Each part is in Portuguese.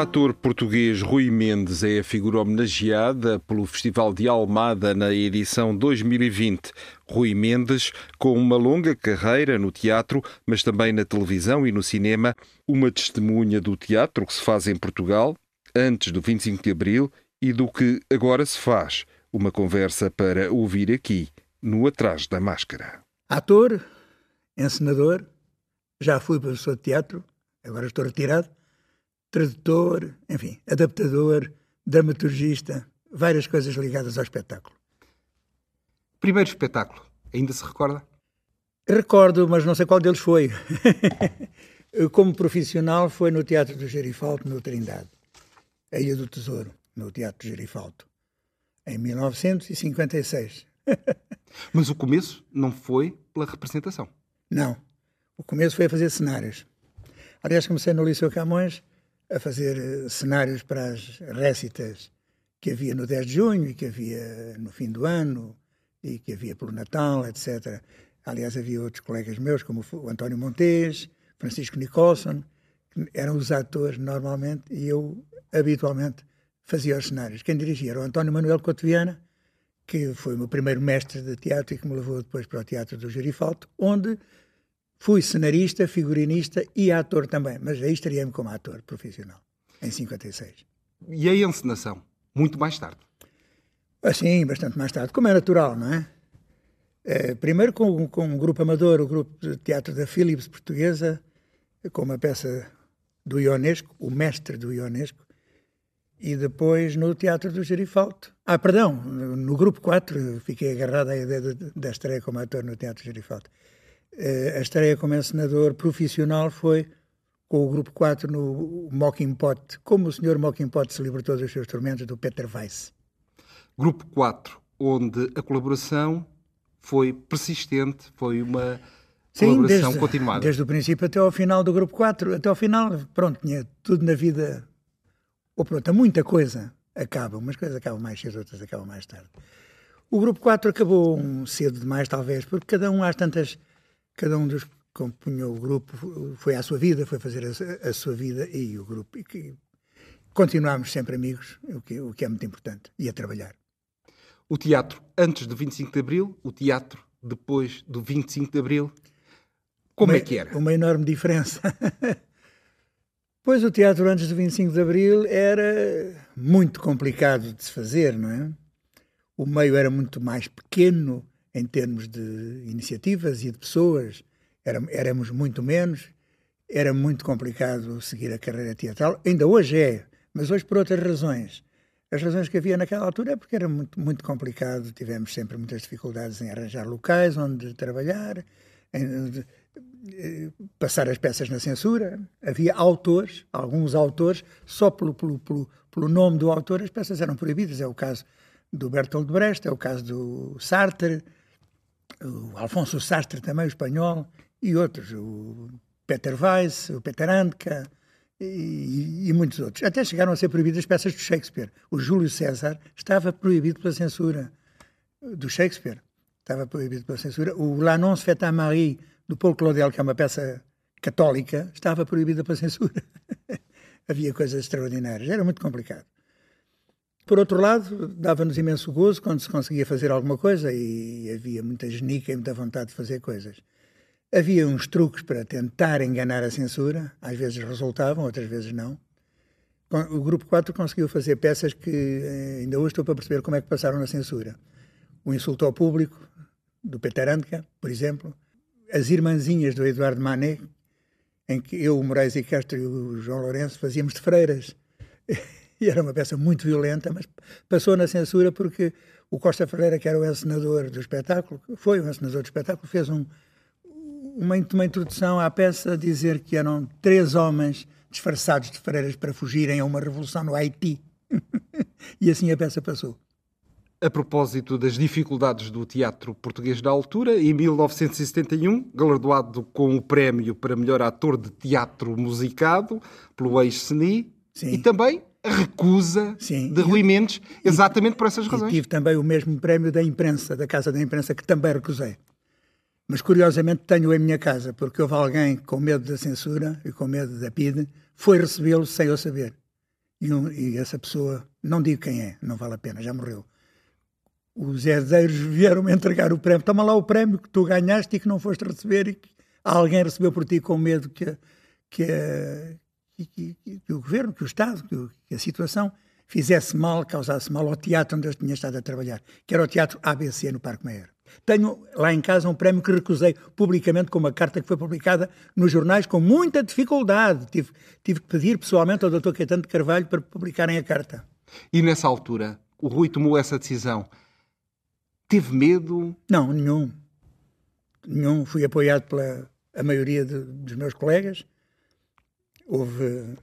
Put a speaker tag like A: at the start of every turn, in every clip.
A: Ator português Rui Mendes é a figura homenageada pelo Festival de Almada na edição 2020. Rui Mendes, com uma longa carreira no teatro, mas também na televisão e no cinema, uma testemunha do teatro que se faz em Portugal, antes do 25 de Abril, e do que agora se faz. Uma conversa para ouvir aqui, no Atrás da Máscara.
B: Ator, encenador, já fui professor de teatro, agora estou retirado tradutor, enfim, adaptador, dramaturgista, várias coisas ligadas ao espetáculo.
C: Primeiro espetáculo, ainda se recorda?
B: Recordo, mas não sei qual deles foi. Como profissional, foi no Teatro do Gerifalto, no Trindade, a Ilha do Tesouro, no Teatro do Gerifalto, em 1956.
C: mas o começo não foi pela representação?
B: Não. O começo foi a fazer cenários. Aliás, comecei no Liceu Camões a fazer eh, cenários para as récitas que havia no 10 de junho e que havia no fim do ano e que havia pelo Natal, etc. Aliás, havia outros colegas meus, como o António Montes, Francisco Nicholson, que eram os atores normalmente e eu habitualmente fazia os cenários. Quem dirigia era o António Manuel Cotoviana, que foi o meu primeiro mestre de teatro e que me levou depois para o Teatro do Gerifalto, onde Fui cenarista, figurinista e ator também, mas aí estaria-me como ator profissional, em 56.
C: E a encenação? Muito mais tarde?
B: Assim, bastante mais tarde, como é natural, não é? é primeiro com, com um grupo amador, o grupo de teatro da Philips Portuguesa, com uma peça do Ionesco, o mestre do Ionesco, e depois no Teatro do Gerifalto. Ah, perdão, no grupo 4 fiquei agarrado à ideia da estreia como ator no Teatro do Gerifalto. Eh, a estreia como encenador profissional foi com o Grupo 4 no Mocking Pot, como o Sr. Mocking Pot se libertou dos seus tormentos, do Peter Weiss.
C: Grupo 4, onde a colaboração foi persistente, foi uma Sim, colaboração
B: desde,
C: continuada.
B: Desde o princípio até ao final do Grupo 4, até ao final, pronto, tinha tudo na vida, ou pronto, muita coisa acaba, umas coisas acabam mais cedo, outras acabam mais tarde. O Grupo 4 acabou cedo demais, talvez, porque cada um às tantas cada um dos que compunham o grupo foi à sua vida, foi fazer a, a sua vida e o grupo. E que continuámos sempre amigos, o que, o que é muito importante, e a trabalhar.
C: O teatro antes do 25 de Abril, o teatro depois do 25 de Abril, como
B: uma,
C: é que era?
B: Uma enorme diferença. pois o teatro antes do 25 de Abril era muito complicado de se fazer, não é? O meio era muito mais pequeno, em termos de iniciativas e de pessoas, éramos muito menos, era muito complicado seguir a carreira teatral, ainda hoje é, mas hoje por outras razões. As razões que havia naquela altura é porque era muito, muito complicado, tivemos sempre muitas dificuldades em arranjar locais onde trabalhar, em, passar as peças na censura. Havia autores, alguns autores, só pelo, pelo, pelo, pelo nome do autor as peças eram proibidas. É o caso do Bertolt Brecht, é o caso do Sartre, o Alfonso Sastre também, o espanhol, e outros, o Peter Weiss, o Peter Handke e, e, muitos outros. Até chegaram a ser proibidas peças de Shakespeare. O Júlio César estava proibido pela censura do Shakespeare. Estava proibido pela censura. O L'Annonce Faite à Marie, do Paul Claudel, que é uma peça católica, estava proibida pela censura. Havia coisas extraordinárias. Era muito complicado. Por outro lado, dava-nos imenso gozo quando se conseguia fazer alguma coisa e havia muita genica e muita vontade de fazer coisas. Havia uns truques para tentar enganar a censura, às vezes resultavam, outras vezes não. O Grupo 4 conseguiu fazer peças que eh, ainda hoje estou para perceber como é que passaram na censura. O Insulto ao Público, do Peter Andka, por exemplo. As Irmãzinhas, do Eduardo Manet, em que eu, o Moraes e Castro e o João Lourenço fazíamos de freiras. e era uma peça muito violenta, mas passou na censura porque o Costa Ferreira, que era o encenador do espetáculo, foi o encenador do espetáculo, fez um, uma, uma introdução à peça a dizer que eram três homens disfarçados de freiras para fugirem a uma revolução no Haiti. e assim a peça passou.
C: A propósito das dificuldades do teatro português da altura, em 1971, galardoado com o prémio para melhor ator de teatro musicado pelo ex-CNI, e também a recusa Sim. de Rui Mendes, exatamente e, por essas razões.
B: tive também o mesmo prémio da imprensa, da Casa da Imprensa, que também recusei. Mas curiosamente tenho em minha casa, porque houve alguém com medo da censura e com medo da PIDE, foi recebê-lo sem eu saber. E, um, e essa pessoa, não digo quem é, não vale a pena, já morreu os herdeiros vieram-me entregar o prémio. Toma lá o prémio que tu ganhaste e que não foste receber e que alguém recebeu por ti com medo que, que, que, que, que o governo, que o Estado, que, a situação fizesse mal, causasse mal ao teatro onde eu tinha estado a trabalhar, que era o Teatro ABC no Parque Meyer. Tenho lá em casa um prémio que recusei publicamente com uma carta que foi publicada nos jornais com muita dificuldade. Tive, tive que pedir pessoalmente ao Dr. Caetano de Carvalho para publicarem a carta.
C: E nessa altura, o Rui tomou essa decisão Teve medo?
B: Não, nenhum. Nenhum. Fui apoiado pela a maioria de, dos meus colegas. Houve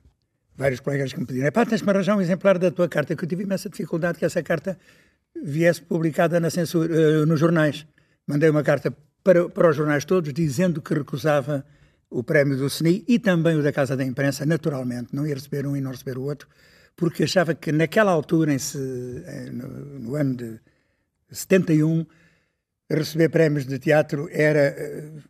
B: vários colegas que me pediram: pá, tens-me arranjar um exemplar da tua carta, que eu tive imensa dificuldade que essa carta viesse publicada na censura, uh, nos jornais. Mandei uma carta para, para os jornais todos dizendo que recusava o prémio do CNI e também o da Casa da Imprensa, naturalmente, não ia receber um e não receber o outro, porque achava que naquela altura, em eh, no, no ano de 71, receber prémios de teatro era uh,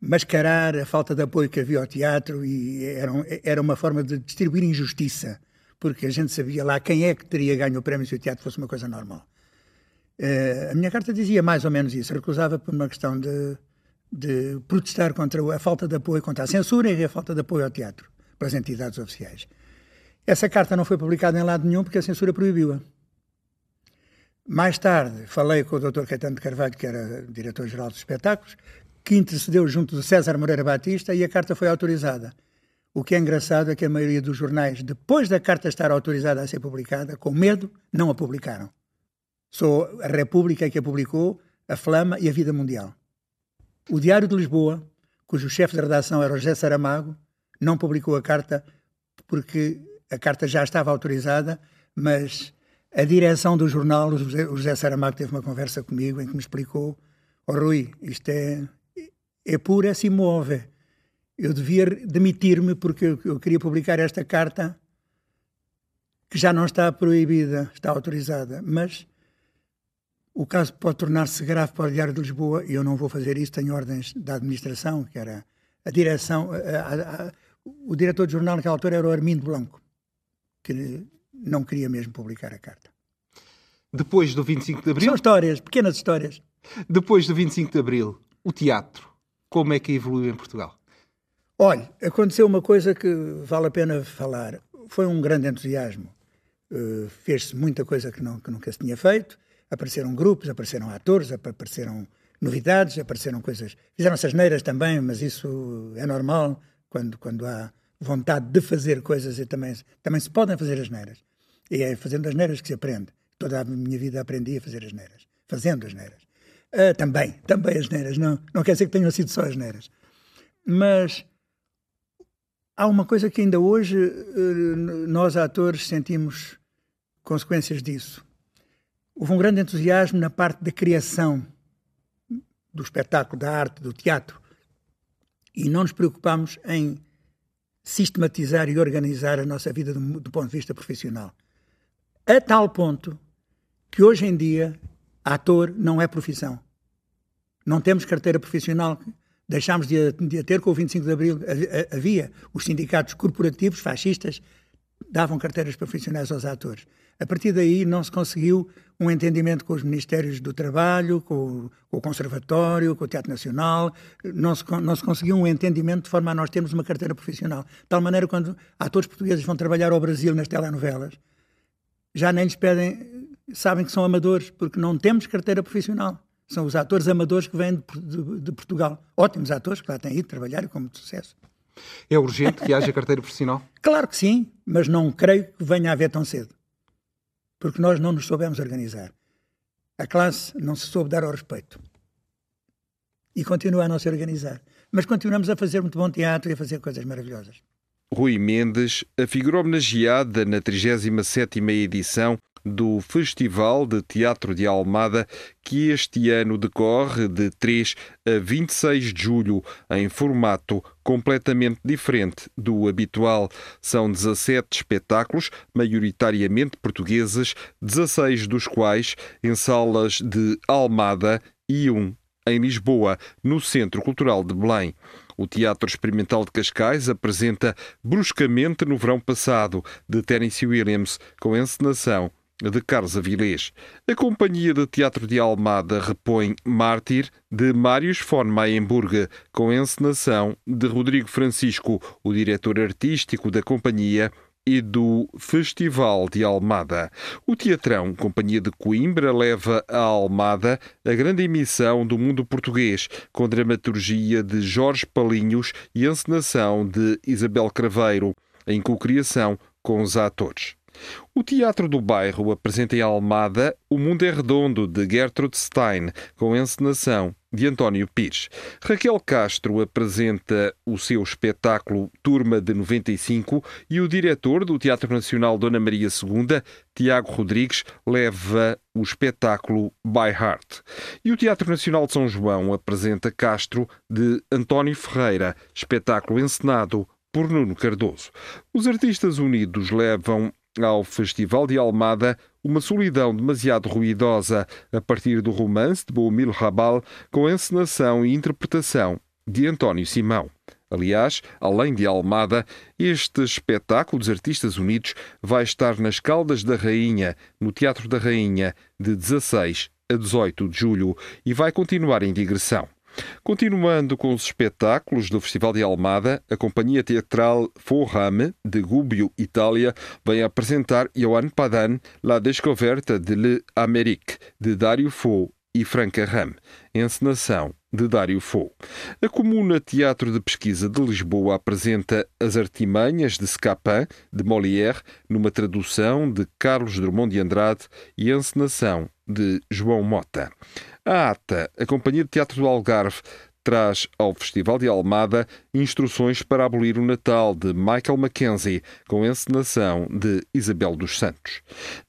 B: mascarar a falta de apoio que havia ao teatro e era, era uma forma de distribuir injustiça, porque a gente sabia lá quem é que teria ganho o prémio se o teatro fosse uma coisa normal. Uh, a minha carta dizia mais ou menos isso, recusava por uma questão de, de protestar contra a falta de apoio, contra a censura e a falta de apoio ao teatro pelas entidades oficiais. Essa carta não foi publicada em lado nenhum porque a censura proibiu-a. Mais tarde, falei com o Dr. Caetano de Carvalho, que era diretor-geral dos espetáculos, que intercedeu junto do César Moreira Batista e a carta foi autorizada. O que é engraçado é que a maioria dos jornais, depois da carta estar autorizada a ser publicada, com medo, não a publicaram. Só a República que a publicou, a Flama e a Vida Mundial. O Diário de Lisboa, cujo chefe de redação era José Saramago, não publicou a carta porque a carta já estava autorizada, mas a direção do jornal, o José Saramago teve uma conversa comigo em que me explicou: oh, Rui, isto é, é pura se move. Eu devia demitir-me porque eu, eu queria publicar esta carta que já não está proibida, está autorizada, mas o caso pode tornar-se grave para o Diário de Lisboa e eu não vou fazer isso, tenho ordens da administração, que era a direção, a, a, a, o diretor de jornal naquela altura era o Armindo Blanco, que não queria mesmo publicar a carta.
C: Depois do 25 de Abril.
B: São histórias, pequenas histórias.
C: Depois do 25 de Abril, o teatro, como é que evoluiu em Portugal?
B: Olha, aconteceu uma coisa que vale a pena falar. Foi um grande entusiasmo. Uh, Fez-se muita coisa que, não, que nunca se tinha feito. Apareceram grupos, apareceram atores, apareceram novidades, apareceram coisas. Fizeram-se as neiras também, mas isso é normal quando, quando há vontade de fazer coisas e também, também se podem fazer as neiras. E é fazendo as neiras que se aprende. Toda a minha vida aprendi a fazer as neiras. Fazendo as neiras. Uh, também, também as neiras. Não, não quer dizer que tenham sido só as neiras. Mas há uma coisa que ainda hoje uh, nós, atores, sentimos consequências disso. Houve um grande entusiasmo na parte da criação do espetáculo, da arte, do teatro. E não nos preocupamos em sistematizar e organizar a nossa vida do, do ponto de vista profissional. A tal ponto que hoje em dia ator não é profissão. Não temos carteira profissional. Deixámos de a, de a ter com o 25 de Abril. Havia os sindicatos corporativos fascistas davam carteiras profissionais aos atores. A partir daí não se conseguiu um entendimento com os Ministérios do Trabalho, com, com o Conservatório, com o Teatro Nacional, não se, não se conseguiu um entendimento de forma a nós termos uma carteira profissional. De tal maneira, quando atores portugueses vão trabalhar ao Brasil nas telenovelas, já nem lhes pedem, sabem que são amadores, porque não temos carteira profissional. São os atores amadores que vêm de, de, de Portugal. Ótimos atores que lá têm ido trabalhar e com muito sucesso.
C: É urgente que haja carteira profissional?
B: Claro que sim, mas não creio que venha a haver tão cedo porque nós não nos soubemos organizar. a classe não se soube dar ao respeito. E continua a não se organizar. Mas continuamos a fazer muito bom teatro e a fazer coisas maravilhosas.
A: Rui Mendes, a figura homenageada na 37ª edição do Festival de Teatro de Almada, que este ano decorre de 3 a 26 de julho, em formato completamente diferente do habitual. São 17 espetáculos, maioritariamente portugueses, 16 dos quais em salas de Almada e um em Lisboa, no Centro Cultural de Belém. O Teatro Experimental de Cascais apresenta Bruscamente no Verão Passado, de Tennessee Williams, com encenação de Carlos Avilés. A Companhia de Teatro de Almada repõe Mártir, de Marius von Mayenburg, com encenação de Rodrigo Francisco, o diretor artístico da companhia, e do Festival de Almada. O Teatrão, Companhia de Coimbra, leva a Almada a grande emissão do mundo português, com dramaturgia de Jorge Palinhos e encenação de Isabel Craveiro, em cocriação com os atores. O Teatro do Bairro apresenta em Almada O Mundo é Redondo, de Gertrude Stein, com encenação de António Pires. Raquel Castro apresenta o seu espetáculo Turma de 95 e o diretor do Teatro Nacional Dona Maria II, Tiago Rodrigues, leva o espetáculo By Heart. E o Teatro Nacional de São João apresenta Castro de António Ferreira, espetáculo encenado por Nuno Cardoso. Os artistas unidos levam ao Festival de Almada uma solidão demasiado ruidosa, a partir do romance de Boumil Rabal, com encenação e interpretação de António Simão. Aliás, além de Almada, este espetáculo dos Artistas Unidos vai estar nas Caldas da Rainha, no Teatro da Rainha, de 16 a 18 de julho, e vai continuar em digressão. Continuando com os espetáculos do Festival de Almada, a companhia teatral Forrame, de Gubbio, Itália, vem apresentar Johan Padan, La Descoberta de l'Amérique, de Dario Fo e Franca Ram, encenação de Dário Fo. A Comuna Teatro de Pesquisa de Lisboa apresenta As Artimanhas de Scapin, de Molière, numa tradução de Carlos Drummond de Andrade e encenação de João Mota. A ATA, a Companhia de Teatro do Algarve, traz ao Festival de Almada instruções para abolir o Natal de Michael Mackenzie, com encenação de Isabel dos Santos.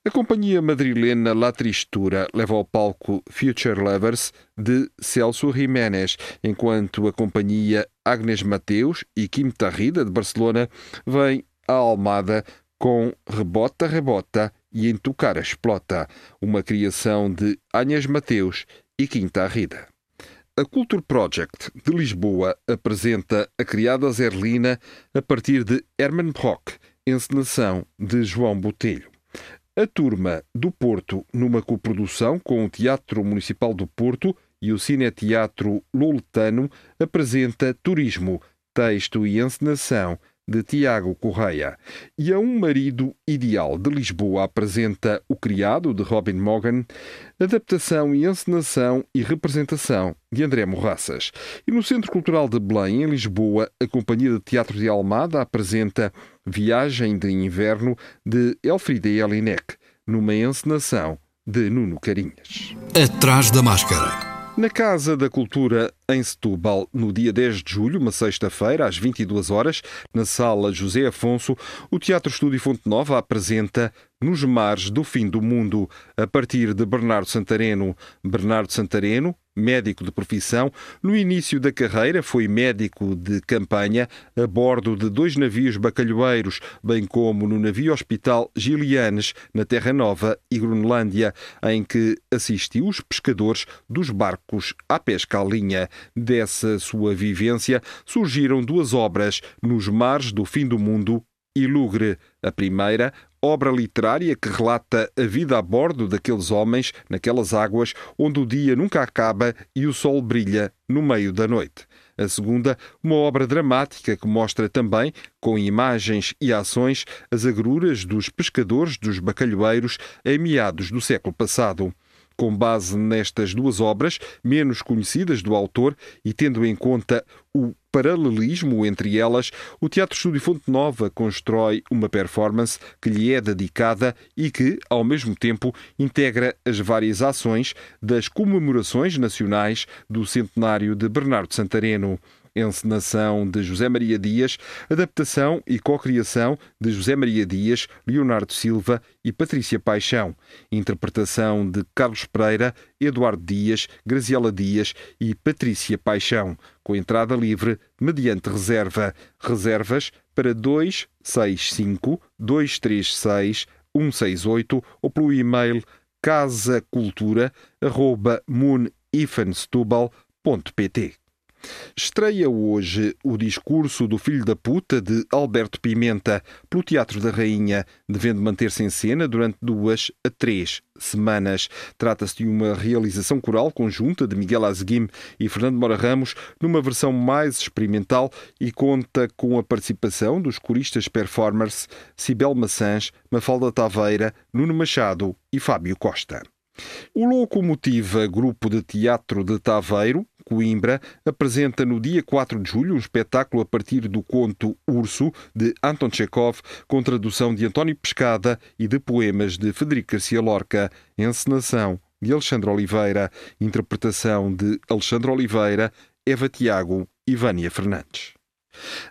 A: A companhia madrilena La Tristura leva ao palco Future Lovers de Celso Jiménez, enquanto a companhia Agnes Mateus e Kim Tarrida de Barcelona vem à Almada com Rebota Rebota e Entucar a Explota, uma criação de Agnes Mateus e Quinta Rida. A Culture Project de Lisboa apresenta a criada Zerlina a partir de Herman Brock, encenação de João Botelho. A turma do Porto, numa coprodução com o Teatro Municipal do Porto e o Cineteatro Loletano, apresenta Turismo, texto e encenação de Tiago Correia. E a Um Marido Ideal de Lisboa apresenta O Criado, de Robin Morgan, adaptação e encenação e representação de André Morraças. E no Centro Cultural de Belém, em Lisboa, a Companhia de Teatro de Almada apresenta Viagem de Inverno, de Elfrida Elinek, numa encenação de Nuno Carinhas.
D: Atrás da Máscara.
A: Na Casa da Cultura em Setúbal, no dia 10 de julho, uma sexta-feira, às 22 horas, na sala José Afonso, o Teatro Estúdio Fonte Nova apresenta Nos Mares do Fim do Mundo, a partir de Bernardo Santareno. Bernardo Santareno, médico de profissão, no início da carreira foi médico de campanha a bordo de dois navios bacalhoeiros, bem como no navio hospital Gilianes, na Terra Nova e Groenlândia, em que assistiu os pescadores dos barcos à pesca à linha. Dessa sua vivência surgiram duas obras, Nos Mares do Fim do Mundo e Lugre. A primeira, obra literária que relata a vida a bordo daqueles homens naquelas águas onde o dia nunca acaba e o sol brilha no meio da noite. A segunda, uma obra dramática que mostra também, com imagens e ações, as agruras dos pescadores dos bacalhoeiros em meados do século passado com base nestas duas obras, menos conhecidas do autor, e tendo em conta o paralelismo entre elas, o Teatro Estúdio Fonte Nova constrói uma performance que lhe é dedicada e que, ao mesmo tempo, integra as várias ações das comemorações nacionais do centenário de Bernardo Santareno encenação de José Maria Dias, adaptação e cocriação de José Maria Dias, Leonardo Silva e Patrícia Paixão, interpretação de Carlos Pereira, Eduardo Dias, Graziela Dias e Patrícia Paixão, com entrada livre mediante reserva. Reservas para 265 236 168 ou pelo e-mail casacultura.moonifenstubal.pt. Estreia hoje o discurso do Filho da Puta de Alberto Pimenta pelo Teatro da Rainha, devendo manter-se em cena durante duas a três semanas. Trata-se de uma realização coral conjunta de Miguel Azguim e Fernando Mora Ramos, numa versão mais experimental e conta com a participação dos coristas performers Cibel Maçãs, Mafalda Taveira, Nuno Machado e Fábio Costa. O Locomotiva Grupo de Teatro de Taveiro Coimbra, apresenta no dia 4 de julho um espetáculo a partir do conto Urso, de Anton Chekhov, com tradução de António Pescada e de poemas de Federico Garcia Lorca, encenação de Alexandre Oliveira, interpretação de Alexandre Oliveira, Eva Tiago e Vânia Fernandes.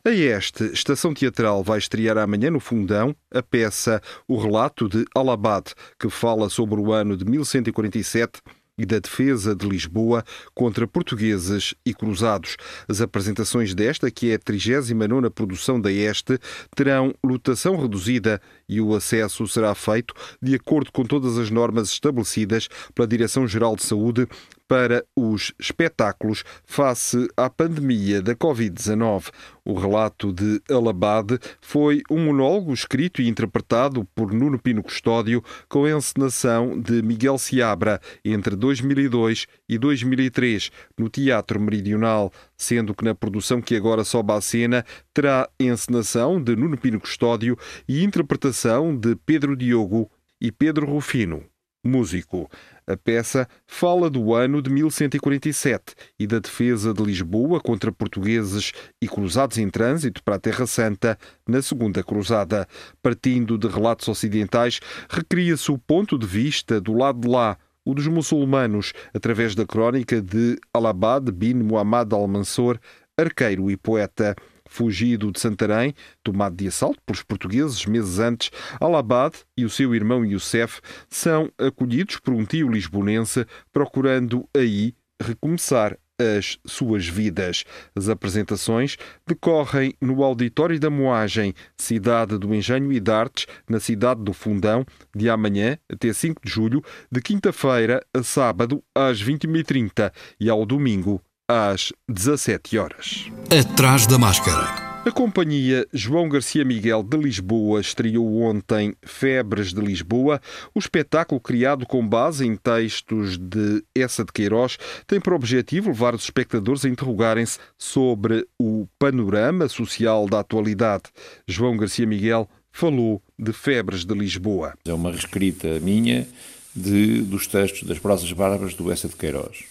A: A este, Estação Teatral vai estrear amanhã no Fundão a peça O Relato de Alabad, que fala sobre o ano de 1147 e da defesa de Lisboa contra portugueses e cruzados. As apresentações desta, que é a 39 produção da Este, terão lotação reduzida e o acesso será feito de acordo com todas as normas estabelecidas pela Direção-Geral de Saúde para os espetáculos face à pandemia da Covid-19. O relato de Alabade foi um monólogo escrito e interpretado por Nuno Pino Custódio com a encenação de Miguel Seabra entre 2002 e 2003 no Teatro Meridional, sendo que na produção que agora sobe à cena terá encenação de Nuno Pino Custódio e interpretação de Pedro Diogo e Pedro Rufino músico. A peça fala do ano de 1147 e da defesa de Lisboa contra portugueses e cruzados em trânsito para a Terra Santa na Segunda Cruzada. Partindo de relatos ocidentais, recria-se o ponto de vista do lado de lá, o dos muçulmanos, através da crónica de Alabad bin Muhammad al-Mansur, arqueiro e poeta fugido de Santarém, tomado de assalto pelos portugueses meses antes, Alabad e o seu irmão Youssef são acolhidos por um tio lisbonense, procurando aí recomeçar as suas vidas. As apresentações decorrem no Auditório da Moagem, cidade do Engenho e de Artes, na cidade do Fundão, de amanhã até 5 de julho, de quinta-feira a sábado às 20h30 e ao domingo às 17 horas.
D: Atrás da máscara.
A: A companhia João Garcia Miguel de Lisboa estreou ontem Febres de Lisboa. O espetáculo, criado com base em textos de Essa de Queiroz, tem por objetivo levar os espectadores a interrogarem-se sobre o panorama social da atualidade. João Garcia Miguel falou de Febres de Lisboa.
E: É uma reescrita minha de, dos textos das prosas bárbaras do Essa de Queiroz.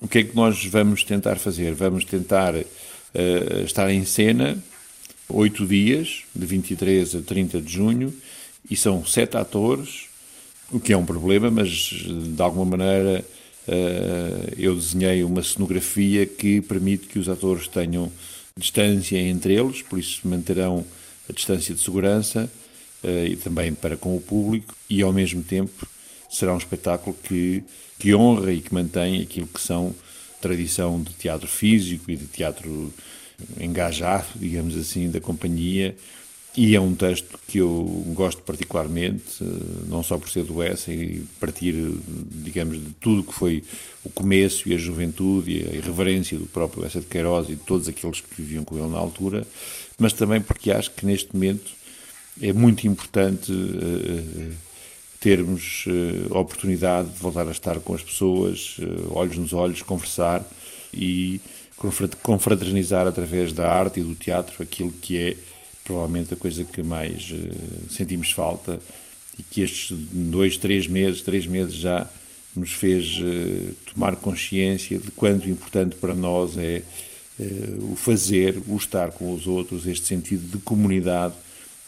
E: O que é que nós vamos tentar fazer? Vamos tentar uh, estar em cena oito dias, de 23 a 30 de junho, e são sete atores, o que é um problema, mas de alguma maneira uh, eu desenhei uma cenografia que permite que os atores tenham distância entre eles, por isso manterão a distância de segurança uh, e também para com o público, e ao mesmo tempo será um espetáculo que, que honra e que mantém aquilo que são tradição de teatro físico e de teatro engajado, digamos assim, da companhia. E é um texto que eu gosto particularmente, eh, não só por ser do Essa e partir, digamos, de tudo que foi o começo e a juventude e a irreverência do próprio Essa de Queiroz e de todos aqueles que viviam com ele na altura, mas também porque acho que neste momento é muito importante uh, termos a oportunidade de voltar a estar com as pessoas, uh, olhos nos olhos, conversar e confraternizar através da arte e do teatro aquilo que é provavelmente a coisa que mais uh, sentimos falta e que estes dois, três meses, três meses já nos fez tomar consciência de quanto importante para nós é o fazer, o estar com os outros, este sentido de comunidade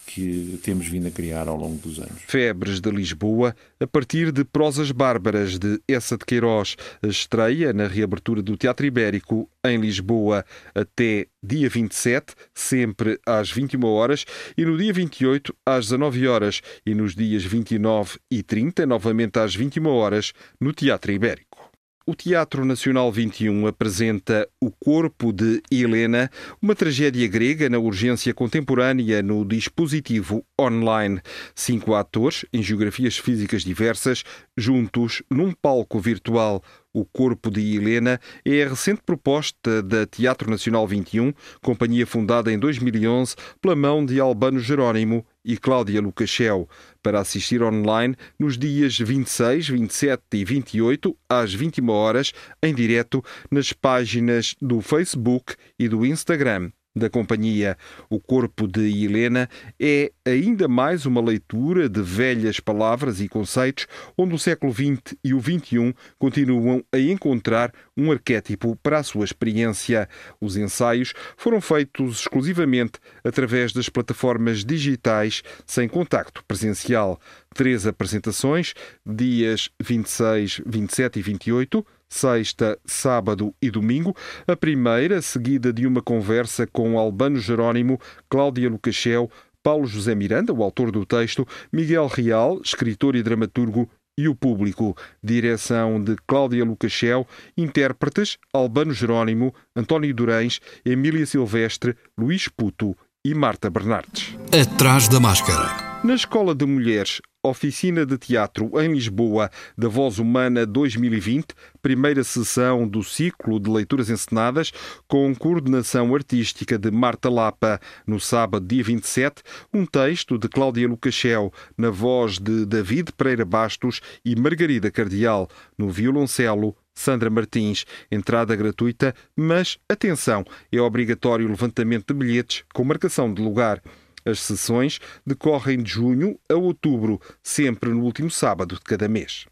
E: que temos vindo a criar ao longo dos anos.
A: Febres de Lisboa, a partir de Prosas Bárbaras de Essa de Queiroz, estreia na reabertura do Teatro Ibérico em Lisboa até dia 27, sempre às 21 horas, e no dia 28 às 19 horas, e nos dias 29 e 30, novamente às 21 horas, no Teatro Ibérico. O Teatro Nacional 21 apresenta O Corpo de Helena, uma tragédia grega na urgência contemporânea no dispositivo online. Cinco atores, em geografias físicas diversas, juntos num palco virtual. O Corpo de Helena é a recente proposta da Teatro Nacional 21, companhia fundada em 2011 pela mão de Albano Jerónimo e Cláudia Lucachel, para assistir online nos dias 26, 27 e 28, às 21 horas, em direto nas páginas do Facebook e do Instagram da companhia O Corpo de Helena é ainda mais uma leitura de velhas palavras e conceitos onde o século XX e o XXI continuam a encontrar um arquétipo para a sua experiência. Os ensaios foram feitos exclusivamente através das plataformas digitais sem contacto presencial. Três apresentações, dias 26, 27 e 28, sexta, sábado e domingo. A primeira, seguida de uma conversa com Albano Jerónimo, Cláudia Lucachel, Paulo José Miranda, o autor do texto, Miguel Real, escritor e dramaturgo, e o público. Direção de Cláudia Lucachel, intérpretes Albano Jerónimo, António Durães, Emília Silvestre, Luís Puto e Marta Bernardes.
D: Atrás da máscara.
A: Na Escola de Mulheres, Oficina de Teatro em Lisboa, da Voz Humana 2020, primeira sessão do ciclo de leituras encenadas, com coordenação artística de Marta Lapa. No sábado, dia 27, um texto de Cláudia Lucachel, na voz de David Pereira Bastos e Margarida Cardial, no violoncelo. Sandra Martins, entrada gratuita, mas atenção, é obrigatório o levantamento de bilhetes com marcação de lugar. As sessões decorrem de junho a outubro, sempre no último sábado de cada mês.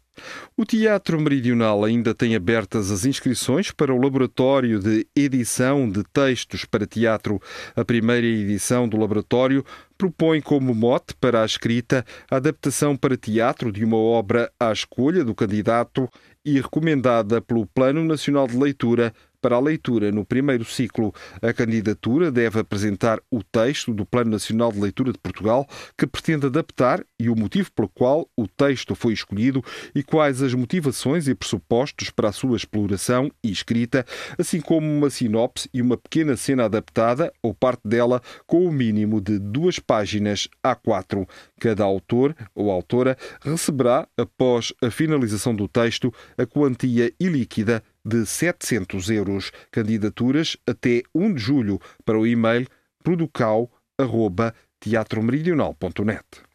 A: O Teatro Meridional ainda tem abertas as inscrições para o Laboratório de Edição de Textos para Teatro. A primeira edição do laboratório propõe como mote para a escrita a adaptação para teatro de uma obra à escolha do candidato e recomendada pelo Plano Nacional de Leitura para a leitura no primeiro ciclo. A candidatura deve apresentar o texto do Plano Nacional de Leitura de Portugal, que pretende adaptar e o motivo pelo qual o texto foi escolhido e quais as motivações e pressupostos para a sua exploração e escrita, assim como uma sinopse e uma pequena cena adaptada, ou parte dela, com o mínimo de duas páginas A4. Cada autor ou autora receberá, após a finalização do texto, a quantia ilíquida de 700 euros. Candidaturas até 1 de julho para o e-mail producal.teatromeridional.net.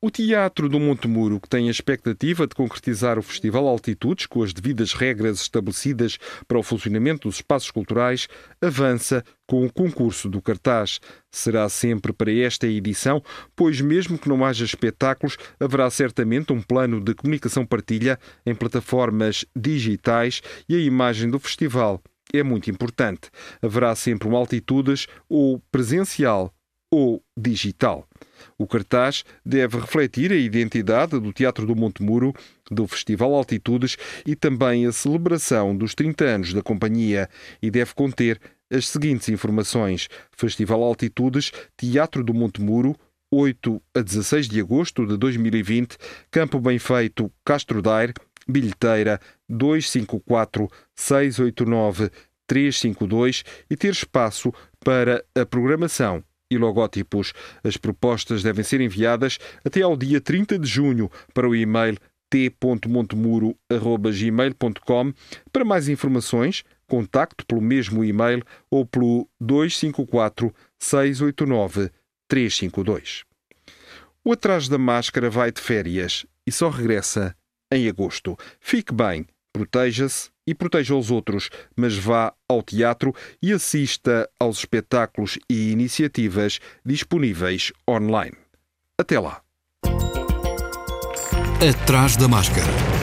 A: O Teatro do Monte Muro, que tem a expectativa de concretizar o Festival Altitudes com as devidas regras estabelecidas para o funcionamento dos espaços culturais, avança com o concurso do cartaz. Será sempre para esta edição, pois, mesmo que não haja espetáculos, haverá certamente um plano de comunicação partilha em plataformas digitais e a imagem do festival é muito importante. Haverá sempre um Altitudes ou presencial ou digital. O cartaz deve refletir a identidade do Teatro do Monte Muro, do Festival Altitudes e também a celebração dos 30 anos da companhia e deve conter as seguintes informações: Festival Altitudes, Teatro do Monte Muro, 8 a 16 de agosto de 2020, Campo Bem Feito, Castro Daire, bilheteira 254 689 352 e ter espaço para a programação e logótipos. As propostas devem ser enviadas até ao dia 30 de junho para o e-mail t.montemuro.gmail.com. Para mais informações, contacte pelo mesmo e-mail ou pelo 254 689 352. O Atrás da Máscara vai de férias e só regressa em agosto. Fique bem, proteja-se e proteja os outros, mas vá ao teatro e assista aos espetáculos e iniciativas disponíveis online. Até lá.
D: Atrás da máscara.